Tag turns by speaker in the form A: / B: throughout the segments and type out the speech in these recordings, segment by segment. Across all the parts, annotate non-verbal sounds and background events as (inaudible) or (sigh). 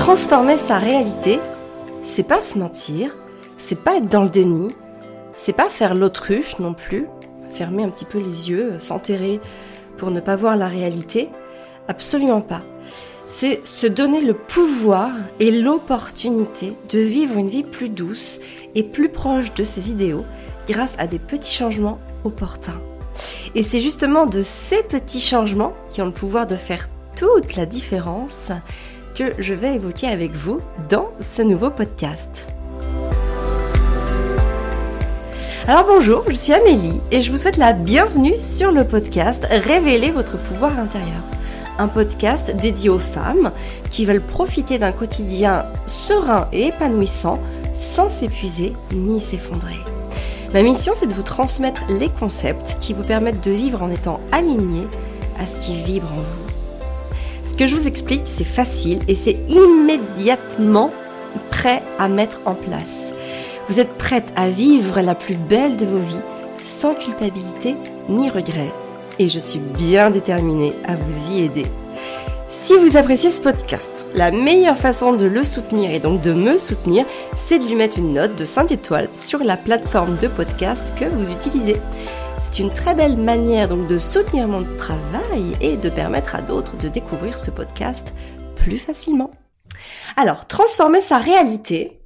A: Transformer sa réalité, c'est pas se mentir, c'est pas être dans le déni, c'est pas faire l'autruche non plus, fermer un petit peu les yeux, s'enterrer pour ne pas voir la réalité, absolument pas. C'est se donner le pouvoir et l'opportunité de vivre une vie plus douce et plus proche de ses idéaux grâce à des petits changements opportuns. Et c'est justement de ces petits changements qui ont le pouvoir de faire toute la différence que je vais évoquer avec vous dans ce nouveau podcast. Alors bonjour, je suis Amélie et je vous souhaite la bienvenue sur le podcast Révéler votre pouvoir intérieur. Un podcast dédié aux femmes qui veulent profiter d'un quotidien serein et épanouissant sans s'épuiser ni s'effondrer. Ma mission, c'est de vous transmettre les concepts qui vous permettent de vivre en étant aligné à ce qui vibre en vous. Ce que je vous explique, c'est facile et c'est immédiatement prêt à mettre en place. Vous êtes prête à vivre la plus belle de vos vies sans culpabilité ni regret. Et je suis bien déterminée à vous y aider. Si vous appréciez ce podcast, la meilleure façon de le soutenir et donc de me soutenir, c'est de lui mettre une note de 5 étoiles sur la plateforme de podcast que vous utilisez. C'est une très belle manière donc de soutenir mon travail et de permettre à d'autres de découvrir ce podcast plus facilement. Alors, transformer sa réalité,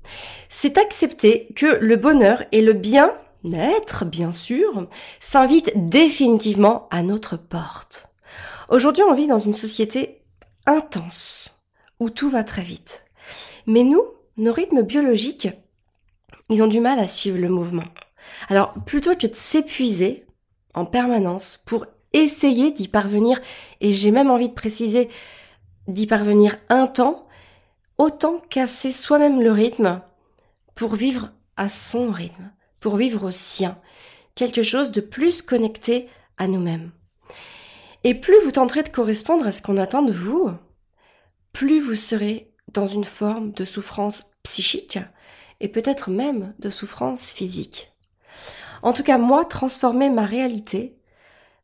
A: c'est accepter que le bonheur et le bien-être, bien sûr, s'invitent définitivement à notre porte. Aujourd'hui, on vit dans une société intense, où tout va très vite. Mais nous, nos rythmes biologiques, ils ont du mal à suivre le mouvement. Alors, plutôt que de s'épuiser en permanence pour essayer d'y parvenir, et j'ai même envie de préciser d'y parvenir un temps, autant casser soi-même le rythme pour vivre à son rythme, pour vivre au sien, quelque chose de plus connecté à nous-mêmes. Et plus vous tenterez de correspondre à ce qu'on attend de vous, plus vous serez dans une forme de souffrance psychique et peut-être même de souffrance physique. En tout cas, moi, transformer ma réalité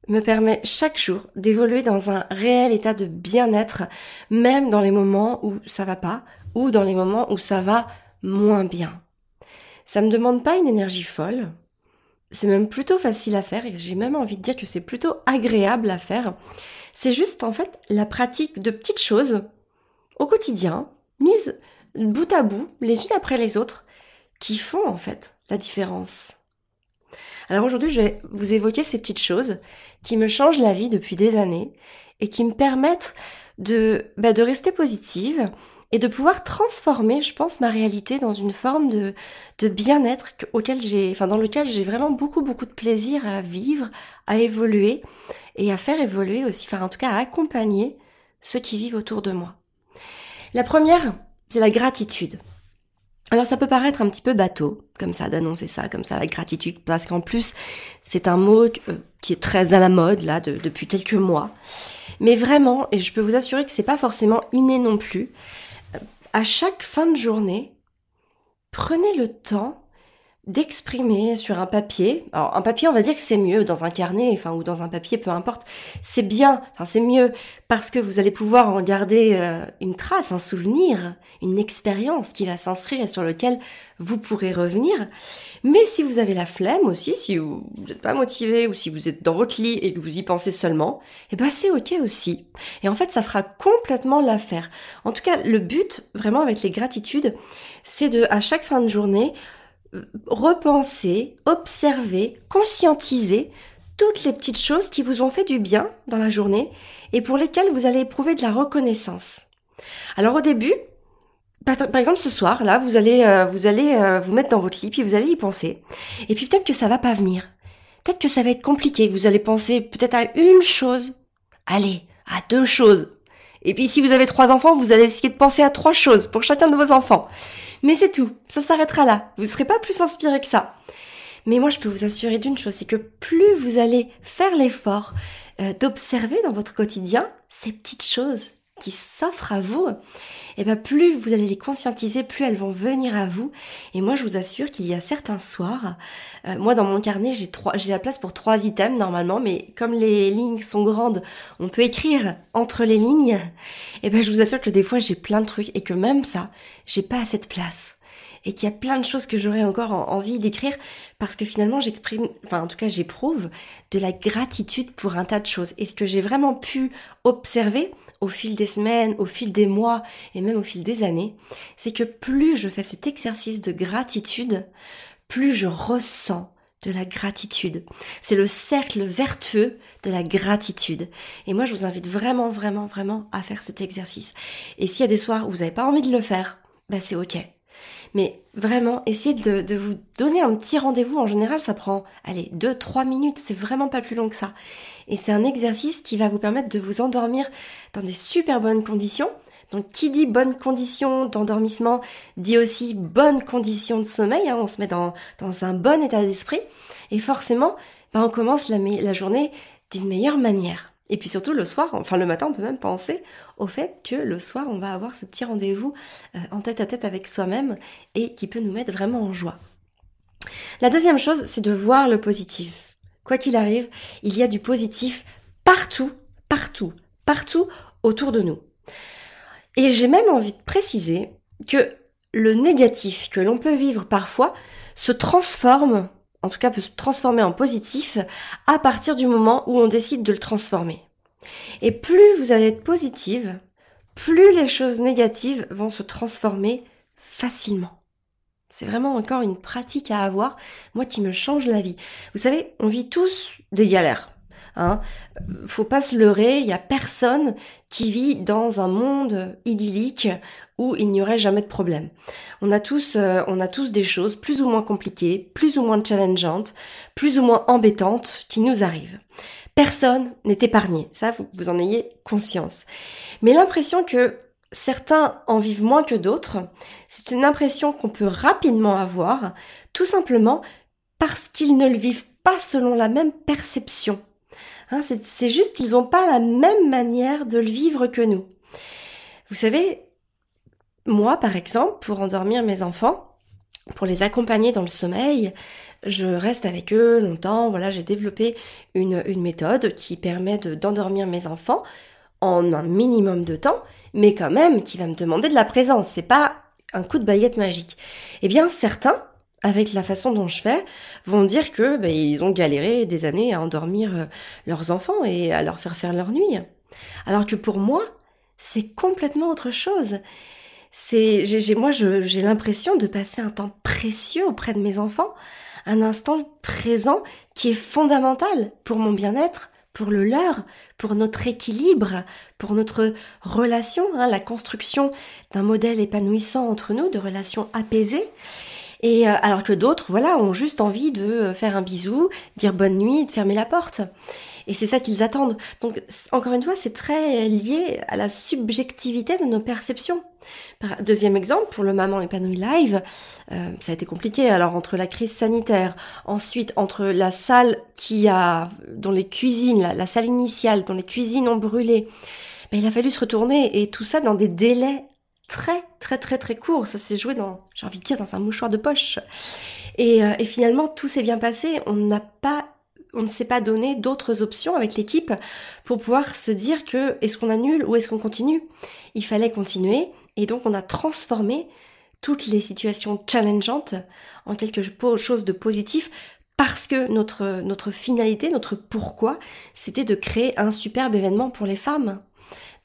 A: me permet chaque jour d'évoluer dans un réel état de bien-être, même dans les moments où ça va pas ou dans les moments où ça va moins bien. Ça me demande pas une énergie folle, c'est même plutôt facile à faire et j'ai même envie de dire que c'est plutôt agréable à faire. C'est juste en fait la pratique de petites choses au quotidien, mises bout à bout, les unes après les autres, qui font en fait la différence. Alors aujourd'hui, je vais vous évoquer ces petites choses qui me changent la vie depuis des années et qui me permettent de, bah, rester positive et de pouvoir transformer, je pense, ma réalité dans une forme de, bien-être auquel j'ai, dans lequel j'ai vraiment beaucoup, beaucoup de plaisir à vivre, à évoluer et à faire évoluer aussi, enfin, en tout cas, à accompagner ceux qui vivent autour de moi. La première, c'est la gratitude. Alors ça peut paraître un petit peu bateau, comme ça, d'annoncer ça, comme ça, la gratitude, parce qu'en plus, c'est un mot euh, qui est très à la mode, là, depuis quelques mois. Mais vraiment, et je peux vous assurer que c'est pas forcément inné non plus, à chaque fin de journée, prenez le temps d'exprimer sur un papier. Alors un papier, on va dire que c'est mieux dans un carnet, enfin ou dans un papier, peu importe. C'est bien, enfin c'est mieux parce que vous allez pouvoir en garder euh, une trace, un souvenir, une expérience qui va s'inscrire et sur lequel vous pourrez revenir. Mais si vous avez la flemme aussi, si vous n'êtes pas motivé ou si vous êtes dans votre lit et que vous y pensez seulement, eh ben c'est ok aussi. Et en fait, ça fera complètement l'affaire. En tout cas, le but vraiment avec les gratitudes, c'est de à chaque fin de journée repenser, observer, conscientiser toutes les petites choses qui vous ont fait du bien dans la journée et pour lesquelles vous allez éprouver de la reconnaissance. Alors au début, par, exemple ce soir, là, vous allez, euh, vous allez euh, vous mettre dans votre lit, puis vous allez y penser. Et puis peut-être que ça va pas venir. Peut-être que ça va être compliqué, que vous allez penser peut-être à une chose. Allez, à deux choses. Et puis si vous avez trois enfants, vous allez essayer de penser à trois choses pour chacun de vos enfants. Mais c'est tout, ça s'arrêtera là. Vous ne serez pas plus inspiré que ça. Mais moi, je peux vous assurer d'une chose, c'est que plus vous allez faire l'effort euh, d'observer dans votre quotidien ces petites choses qui s'offrent à vous, et eh ben plus vous allez les conscientiser, plus elles vont venir à vous. Et moi, je vous assure qu'il y a certains soirs, euh, moi dans mon carnet, j'ai trois, j'ai la place pour trois items normalement, mais comme les lignes sont grandes, on peut écrire entre les lignes. Et eh ben je vous assure que des fois j'ai plein de trucs et que même ça, j'ai pas assez de place et qu'il y a plein de choses que j'aurais encore envie d'écrire parce que finalement j'exprime, enfin en tout cas j'éprouve de la gratitude pour un tas de choses. Et ce que j'ai vraiment pu observer au fil des semaines, au fil des mois et même au fil des années, c'est que plus je fais cet exercice de gratitude, plus je ressens de la gratitude. C'est le cercle vertueux de la gratitude. Et moi, je vous invite vraiment, vraiment, vraiment à faire cet exercice. Et s'il y a des soirs où vous n'avez pas envie de le faire, bah c'est ok. Mais vraiment, essayez de, vous donner un petit rendez-vous. En général, ça prend, allez, 2-3 minutes. C'est vraiment pas plus long que ça. Et c'est un exercice qui va vous permettre de vous endormir dans des super bonnes conditions. Donc, qui dit bonnes conditions d'endormissement dit aussi bonnes conditions de sommeil. Hein. On se met dans, un bon état d'esprit. Et forcément, bah, on commence la journée d'une meilleure manière. Et puis surtout le soir, enfin le matin, on peut même penser au fait que le soir, on va avoir ce petit rendez-vous euh, en tête à tête avec soi-même et qui peut nous mettre vraiment en joie. La deuxième chose, c'est de voir le positif. Quoi qu'il arrive, il y a du positif partout, partout, partout autour de nous. Et j'ai même envie de préciser que le négatif que l'on peut vivre parfois se transforme en tout cas peut se transformer en positif à partir du moment où on décide de le transformer. Et plus vous allez être positive, plus les choses négatives vont se transformer facilement. C'est vraiment encore une pratique à avoir, moi qui me change la vie. Vous savez, on vit tous des galères. Hein. Faut pas se leurrer, il y a personne qui vit dans un monde idyllique où il n'y aurait jamais de problème. On a tous, euh, on a tous des choses plus ou moins compliquées, plus ou moins challengeantes, plus ou moins embêtantes qui nous arrivent. Personne n'est épargné, ça vous, vous en ayez conscience. Mais l'impression que certains en vivent moins que d'autres, c'est une impression qu'on peut rapidement avoir, tout simplement parce qu'ils ne le vivent pas selon la même perception Hein, c'est juste qu'ils n'ont pas la même manière de le vivre que nous. Vous savez, moi par exemple, pour endormir mes enfants, pour les accompagner dans le sommeil, je reste avec eux longtemps. Voilà, j'ai développé une, méthode qui permet d'endormir mes enfants en un minimum de temps, mais quand même qui va me demander de la présence. C'est pas un coup de baguette magique. Eh bien, certains avec la façon dont je fais, vont dire que ben, ils ont galéré des années à endormir euh, leurs enfants et à leur faire faire leur nuit. Alors que pour moi, c'est complètement autre chose. C'est, j'ai, moi, j'ai l'impression de passer un temps précieux auprès de mes enfants, un instant présent qui est fondamental pour mon bien-être, pour le leur, pour notre équilibre, pour notre relation, hein, la construction d'un modèle épanouissant entre nous, de relations apaisées. Et euh, alors que d'autres, voilà, ont juste envie de euh, faire un bisou, dire bonne nuit, de fermer la porte. Et c'est ça qu'ils attendent. Donc, encore une fois, c'est très lié à la subjectivité de nos perceptions. Deuxième exemple, pour le Maman épanouie live, euh, ça a été compliqué. Alors, entre la crise sanitaire, ensuite, entre la salle qui a, dont les cuisines, la, salle initiale, dont les cuisines ont brûlé, ben, il a fallu se retourner et tout ça dans des délais très très très très court. Ça s'est joué dans, j'ai envie de dire, dans un mouchoir de poche. Et, euh, et finalement, tout s'est bien passé. On n'a pas, on ne s'est pas donné d'autres options avec l'équipe pour pouvoir se dire que est-ce qu'on annule ou est-ce qu'on continue? Il fallait continuer et donc on a transformé toutes les situations challengeantes en quelque chose de positif parce que notre, notre finalité, notre pourquoi, c'était de créer un superbe événement pour les femmes.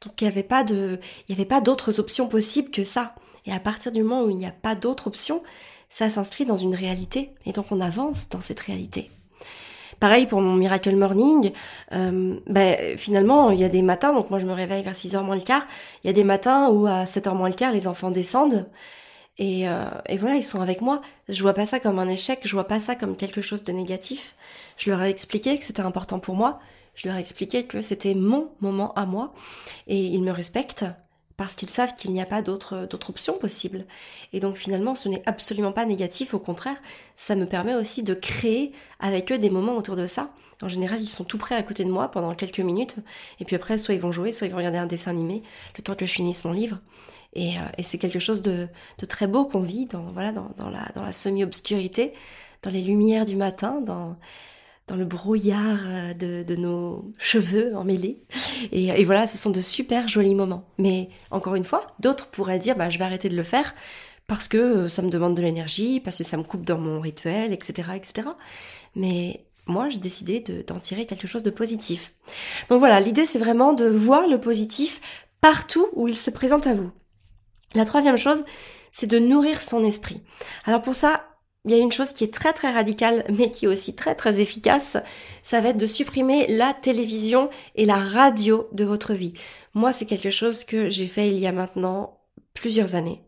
A: Donc il n'y avait pas d'autres options possibles que ça. Et à partir du moment où il n'y a pas d'autres options, ça s'inscrit dans une réalité. Et donc on avance dans cette réalité. Pareil pour mon Miracle Morning, euh, ben, finalement, il y a des matins, donc moi je me réveille vers 6h moins le quart, il y a des matins où à 7h moins le quart, les enfants descendent, et, euh, voilà, ils sont avec moi. Je vois pas ça comme un échec, je vois pas ça comme quelque chose de négatif. Je leur ai expliqué que c'était important pour moi, je leur ai expliqué que c'était mon moment à moi et ils me respectent parce qu'ils savent qu'il n'y a pas d'autres options possibles. Et donc finalement, ce n'est absolument pas négatif, au contraire, ça me permet aussi de créer avec eux des moments autour de ça. En général, ils sont tout prêts à côté de moi pendant quelques minutes, et puis après, soit ils vont jouer, soit ils vont regarder un dessin animé, le temps que je finisse mon livre. Et, euh, c'est quelque chose de, très beau qu'on vit dans voilà dans la dans la semi-obscurité, dans les lumières du matin, dans dans le brouillard euh, de, nos cheveux emmêlés. Et, et, voilà, ce sont de super jolis moments. Mais encore une fois, d'autres pourraient dire, bah, je vais arrêter de le faire parce que euh, ça me demande de l'énergie, parce que ça me coupe dans mon rituel, etc., etc. Mais moi, j'ai décidé d'en tirer quelque chose de positif. Donc voilà, l'idée, c'est vraiment de voir le positif partout où il se présente à vous. La troisième chose, c'est de nourrir son esprit. Alors pour ça, il y a une chose qui est très très radicale mais qui est aussi très très efficace, ça va être de supprimer la télévision et la radio de votre vie. Moi, c'est quelque chose que j'ai fait il y a maintenant plusieurs années.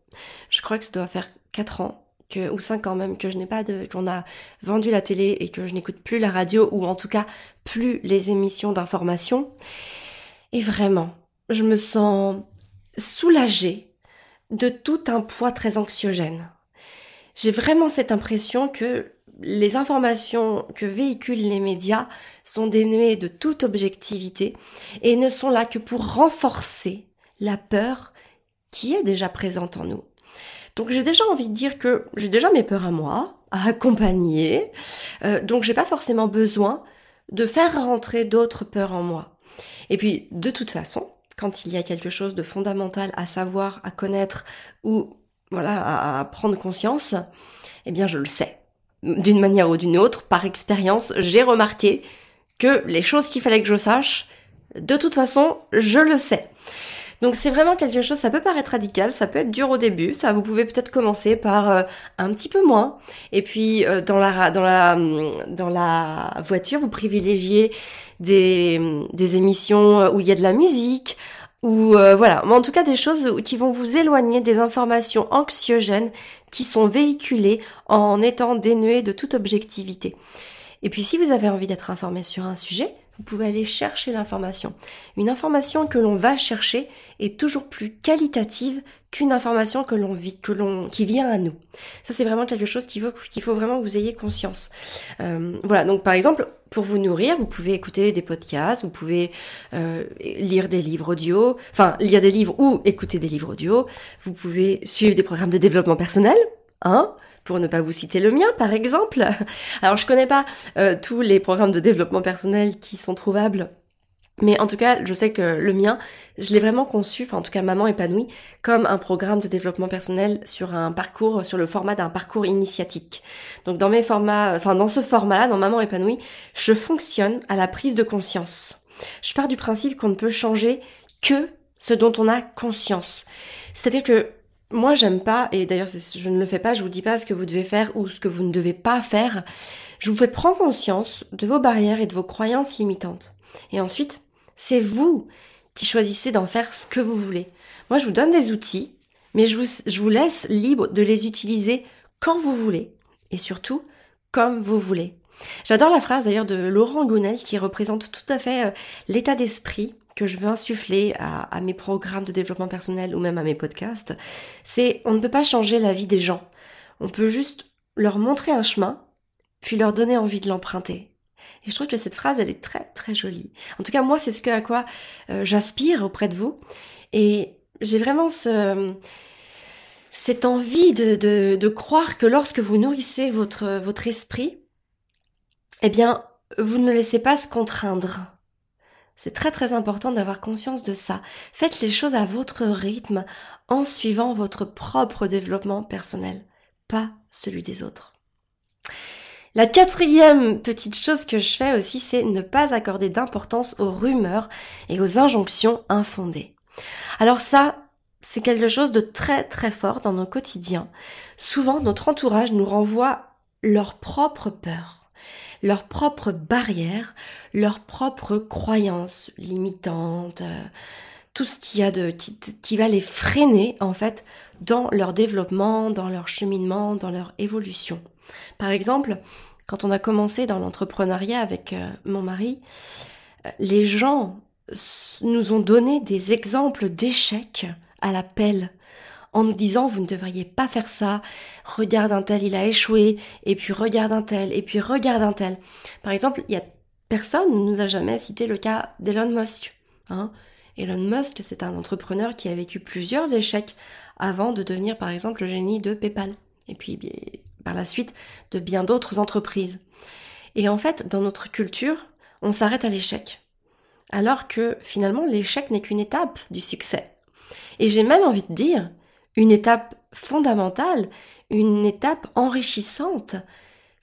A: Je crois que ça doit faire 4 ans que, ou 5 ans même que je n'ai pas de qu'on a vendu la télé et que je n'écoute plus la radio ou en tout cas plus les émissions d'information. Et vraiment, je me sens soulagée de tout un poids très anxiogène j'ai vraiment cette impression que les informations que véhiculent les médias sont dénuées de toute objectivité et ne sont là que pour renforcer la peur qui est déjà présente en nous. Donc j'ai déjà envie de dire que j'ai déjà mes peurs à moi, à accompagner, euh, donc j'ai pas forcément besoin de faire rentrer d'autres peurs en moi. Et puis de toute façon, quand il y a quelque chose de fondamental à savoir, à connaître ou voilà, à, prendre conscience, eh bien je le sais. D'une manière ou d'une autre, par expérience, j'ai remarqué que les choses qu'il fallait que je sache, de toute façon, je le sais. Donc c'est vraiment quelque chose, ça peut paraître radical, ça peut être dur au début, ça vous pouvez peut-être commencer par euh, un petit peu moins et puis euh, dans la dans la voiture, vous privilégiez des des émissions où il y a de la musique, ou euh, voilà, mais en tout cas des choses qui vont vous éloigner des informations anxiogènes qui sont véhiculées en étant dénuées de toute objectivité. Et puis si vous avez envie d'être informé sur un sujet, vous pouvez aller chercher l'information. Une information que l'on va chercher est toujours plus qualitative qu'une information que l'on vit, que l'on, qui vient à nous. Ça, c'est vraiment quelque chose qu'il faut, qu'il faut vraiment que vous ayez conscience. Euh, voilà. Donc, par exemple, pour vous nourrir, vous pouvez écouter des podcasts, vous pouvez euh, lire des livres audio, enfin, lire des livres ou écouter des livres audio. Vous pouvez suivre des programmes de développement personnel, hein pour ne pas vous citer le mien par exemple. (laughs) Alors je connais pas euh, tous les programmes de développement personnel qui sont trouvables mais en tout cas, je sais que le mien, je l'ai vraiment conçu, enfin en tout cas Maman épanouie, comme un programme de développement personnel sur un parcours, sur le format d'un parcours initiatique. Donc dans mes formats, enfin dans ce format-là, dans Maman épanouie, je fonctionne à la prise de conscience. Je pars du principe qu'on ne peut changer que ce dont on a conscience. C'est-à-dire que moi, j'aime pas, et d'ailleurs, je ne le fais pas, je vous dis pas ce que vous devez faire ou ce que vous ne devez pas faire. Je vous fais prendre conscience de vos barrières et de vos croyances limitantes. Et ensuite, c'est vous qui choisissez d'en faire ce que vous voulez. Moi, je vous donne des outils, mais je vous, laisse libre de les utiliser quand vous voulez. Et surtout, comme vous voulez. J'adore la phrase d'ailleurs de Laurent Gounel qui représente tout à fait euh, l'état d'esprit que je veux insuffler à, mes programmes de développement personnel ou même à mes podcasts, c'est on ne peut pas changer la vie des gens. On peut juste leur montrer un chemin, puis leur donner envie de l'emprunter. Et je trouve que cette phrase, elle est très très jolie. En tout cas, moi, c'est ce que à quoi euh, j'aspire auprès de vous. Et j'ai vraiment ce cette envie de, de, de, croire que lorsque vous nourrissez votre, votre esprit, eh bien, vous ne laissez pas se contraindre. C'est très très important d'avoir conscience de ça. Faites les choses à votre rythme en suivant votre propre développement personnel, pas celui des autres. La quatrième petite chose que je fais aussi, c'est ne pas accorder d'importance aux rumeurs et aux injonctions infondées. Alors ça, c'est quelque chose de très très fort dans nos quotidiens. Souvent, notre entourage nous renvoie leurs propres peurs leurs propres barrières, leurs propres croyances limitantes, euh, tout ce qui a de qui, va les freiner en fait dans leur développement, dans leur cheminement, dans leur évolution. Par exemple, quand on a commencé dans l'entrepreneuriat avec euh, mon mari, euh, les gens nous ont donné des exemples d'échecs à la pelle en nous disant vous ne devriez pas faire ça, regarde un tel, il a échoué, et puis regarde un tel, et puis regarde un tel. Par exemple, il y a personne ne nous a jamais cité le cas d'Elon Musk. Hein. Elon Musk, c'est un entrepreneur qui a vécu plusieurs échecs avant de devenir par exemple le génie de PayPal. Et puis par la suite de bien d'autres entreprises. Et en fait, dans notre culture, on s'arrête à l'échec. Alors que finalement, l'échec n'est qu'une étape du succès. Et j'ai même envie de dire, une étape fondamentale, une étape enrichissante,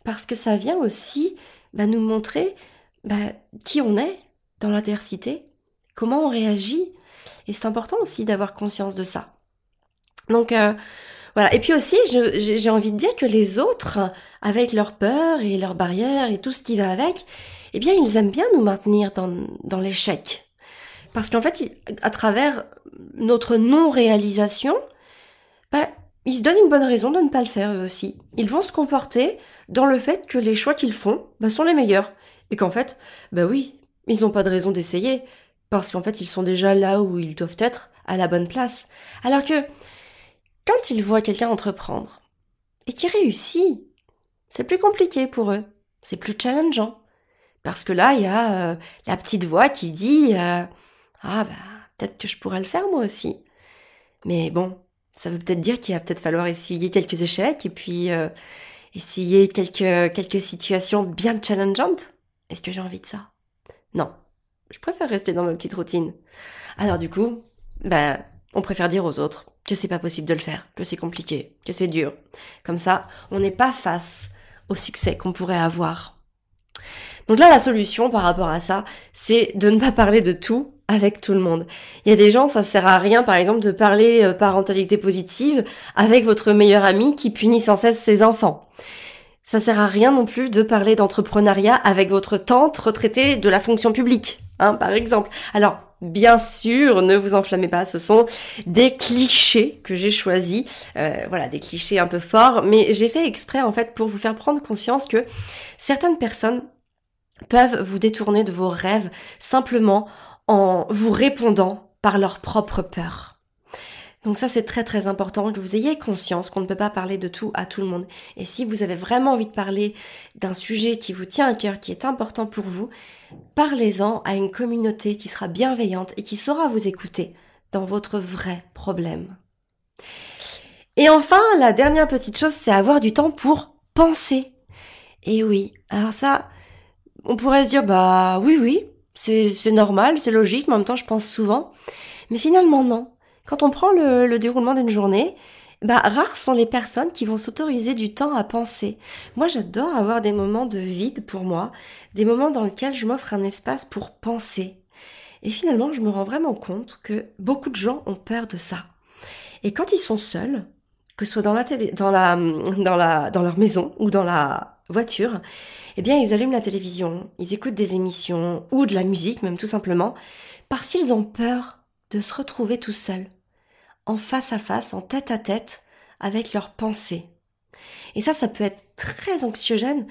A: parce que ça vient aussi bah, nous montrer bah, qui on est dans l'adversité, comment on réagit, et c'est important aussi d'avoir conscience de ça. Donc euh, voilà, et puis aussi j'ai envie de dire que les autres, avec leurs peurs et leurs barrières et tout ce qui va avec, eh bien ils aiment bien nous maintenir dans, dans l'échec. Parce qu'en fait, à travers notre non-réalisation, bah, ils se donnent une bonne raison de ne pas le faire eux aussi. Ils vont se comporter dans le fait que les choix qu'ils font bah, sont les meilleurs. Et qu'en fait, bah oui, ils n'ont pas de raison d'essayer. Parce qu'en fait, ils sont déjà là où ils doivent être, à la bonne place. Alors que, quand ils voient quelqu'un entreprendre, et qui réussit, c'est plus compliqué pour eux. C'est plus challengeant. Parce que là, il y a euh, la petite voix qui dit euh, Ah bah, peut-être que je pourrais le faire moi aussi. Mais bon, ça veut peut-être dire qu'il va peut-être falloir essayer quelques échecs et puis euh, essayer quelques, quelques situations bien challengeantes. Est-ce que j'ai envie de ça? Non. Je préfère rester dans ma petite routine. Alors du coup, ben, on préfère dire aux autres que c'est pas possible de le faire, que c'est compliqué, que c'est dur. Comme ça, on n'est pas face au succès qu'on pourrait avoir. Donc là, la solution par rapport à ça, c'est de ne pas parler de tout avec tout le monde. Il y a des gens, ça sert à rien, par exemple, de parler euh, parentalité positive avec votre meilleur ami qui punit sans cesse ses enfants. Ça sert à rien non plus de parler d'entrepreneuriat avec votre tante retraitée de la fonction publique, hein, par exemple. Alors, bien sûr, ne vous enflammez pas, ce sont des clichés que j'ai choisis, euh, voilà, des clichés un peu forts, mais j'ai fait exprès en fait pour vous faire prendre conscience que certaines personnes peuvent vous détourner de vos rêves simplement en vous répondant par leur propre peur. Donc ça c'est très très important que vous ayez conscience qu'on ne peut pas parler de tout à tout le monde. Et si vous avez vraiment envie de parler d'un sujet qui vous tient à cœur, qui est important pour vous, parlez-en à une communauté qui sera bienveillante et qui saura vous écouter dans votre vrai problème. Et enfin, la dernière petite chose, c'est avoir du temps pour penser. Et oui, alors ça, on pourrait se dire, bah oui, oui, c'est normal, c'est logique, mais en même temps je pense souvent. Mais finalement non. Quand on prend le, déroulement d'une journée, bah, rares sont les personnes qui vont s'autoriser du temps à penser. Moi, j'adore avoir des moments de vide pour moi, des moments dans lesquels je m'offre un espace pour penser. Et finalement, je me rends vraiment compte que beaucoup de gens ont peur de ça. Et quand ils sont seuls, que ce soit dans la télé, dans la, dans la, dans leur maison ou dans la voiture, eh bien, ils allument la télévision, ils écoutent des émissions ou de la musique, même tout simplement, parce qu'ils ont peur de se retrouver tout seuls, en face à face, en tête à tête, avec leurs pensées. Et ça, ça peut être très anxiogène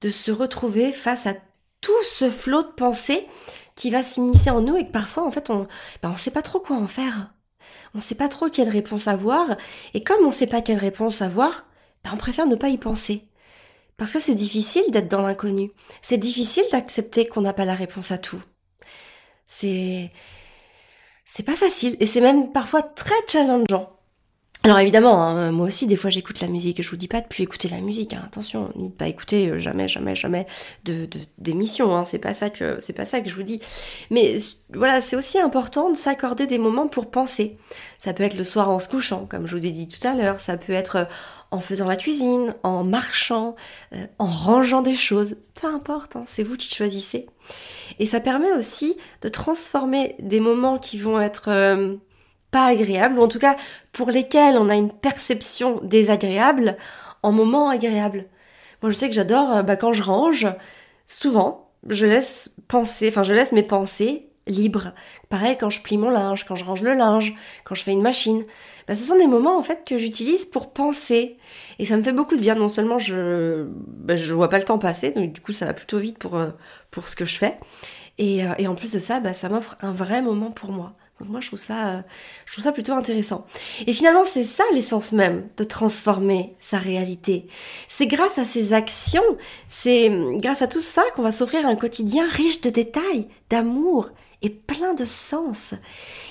A: de se retrouver face à tout ce flot de pensées qui va s'immiscer en nous et que parfois, en fait, on ben, on sait pas trop quoi en faire. On sait pas trop quelle réponse avoir. Et comme on sait pas quelle réponse avoir, ben, on préfère ne pas y penser. Parce que c'est difficile d'être dans l'inconnu. C'est difficile d'accepter qu'on n'a pas la réponse à tout. C'est, c'est pas facile et c'est même parfois très challengeant. Alors évidemment, hein, moi aussi des fois j'écoute la musique et je vous dis pas de plus écouter la musique. Hein. Attention, ni de pas écouter euh, jamais, jamais, jamais de d'émissions. Hein. C'est pas ça que c'est pas ça que je vous dis. Mais voilà, c'est aussi important de s'accorder des moments pour penser. Ça peut être le soir en se couchant, comme je vous ai dit tout à l'heure. Ça peut être euh, en faisant la cuisine, en marchant, euh, en rangeant des choses. Peu importe, c'est vous qui choisissez. Et ça permet aussi de transformer des moments qui vont être pas agréables, ou en tout cas pour lesquels on a une perception désagréable, en moments agréables. Moi je sais que j'adore, euh, bah, quand je range, souvent, je laisse penser, enfin je laisse mes pensées libres. Pareil quand je plie mon linge, quand je range le linge, quand je fais une machine. Bah, ce sont des moments en fait que j'utilise pour penser. Et ça me fait beaucoup de bien. Non seulement je, bah, je vois pas le temps passer, donc du coup ça va plutôt vite pour, euh, pour ce que je fais. Et, euh, et en plus de ça, bah, ça m'offre un vrai moment pour moi. Donc moi je trouve ça, je trouve ça plutôt intéressant. Et finalement c'est ça l'essence même de transformer sa réalité. C'est grâce à ces actions, c'est grâce à tout ça qu'on va s'offrir un quotidien riche de détails, d'amour et plein de sens.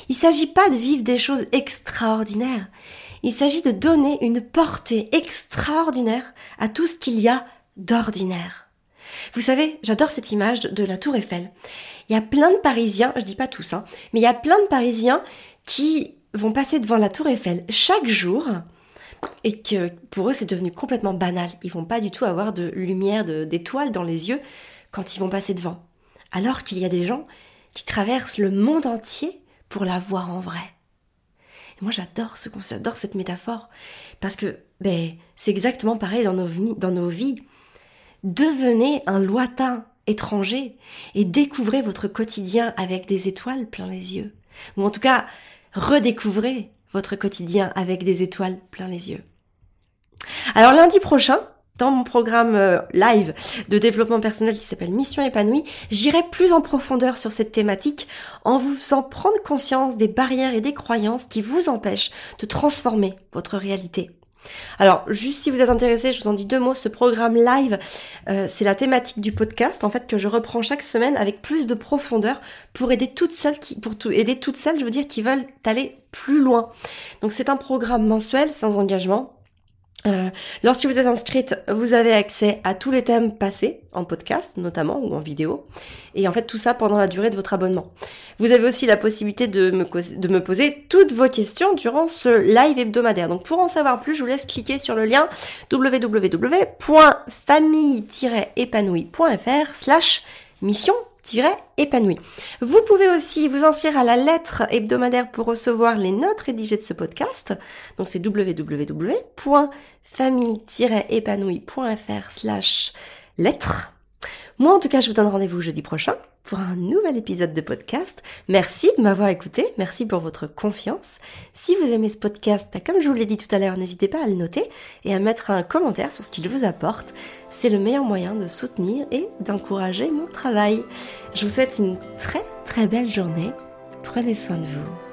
A: Il s'agit pas de vivre des choses extraordinaires. Il s'agit de donner une portée extraordinaire à tout ce qu'il y a d'ordinaire. Vous savez, j'adore cette image de la tour Eiffel. Il y a plein de Parisiens, je dis pas tous, hein, mais il y a plein de Parisiens qui vont passer devant la tour Eiffel chaque jour et que pour eux c'est devenu complètement banal. Ils vont pas du tout avoir de lumière, d'étoiles dans les yeux quand ils vont passer devant. Alors qu'il y a des gens qui traversent le monde entier pour la voir en vrai. Et moi j'adore ce j'adore cette métaphore parce que ben c'est exactement pareil dans nos vies. Devenez un lointain étranger et découvrez votre quotidien avec des étoiles plein les yeux. Ou en tout cas, redécouvrez votre quotidien avec des étoiles plein les yeux. Alors lundi prochain, dans mon programme euh, live de développement personnel qui s'appelle Mission épanouie, j'irai plus en profondeur sur cette thématique en vous faisant prendre conscience des barrières et des croyances qui vous empêchent de transformer votre réalité. Alors, juste si vous êtes intéressé, je vous en dis deux mots. Ce programme live, euh, c'est la thématique du podcast, en fait, que je reprends chaque semaine avec plus de profondeur pour aider toutes celles qui, pour tout, aider toutes celles, je veux dire, qui veulent aller plus loin. Donc, c'est un programme mensuel sans engagement euh, lorsque vous êtes inscrite, vous avez accès à tous les thèmes passés, en podcast notamment, ou en vidéo, et en fait tout ça pendant la durée de votre abonnement. Vous avez aussi la possibilité de me, de me poser toutes vos questions durant ce live hebdomadaire. Donc pour en savoir plus, je vous laisse cliquer sur le lien www.famille-épanouie.fr slash mission épanoui. Vous pouvez aussi vous inscrire à la lettre hebdomadaire pour recevoir les notes rédigées de ce podcast. Donc c'est www.famille-épanouie.fr slash lettre. Moi en tout cas je vous donne rendez-vous jeudi prochain pour un nouvel épisode de podcast. Merci de m'avoir écouté, merci pour votre confiance. Si vous aimez ce podcast, bah, comme je vous l'ai dit tout à l'heure, n'hésitez pas à le noter et à mettre un commentaire sur ce qu'il vous apporte. C'est le meilleur moyen de soutenir et d'encourager mon travail. Je vous souhaite une très très belle journée. Prenez soin de vous.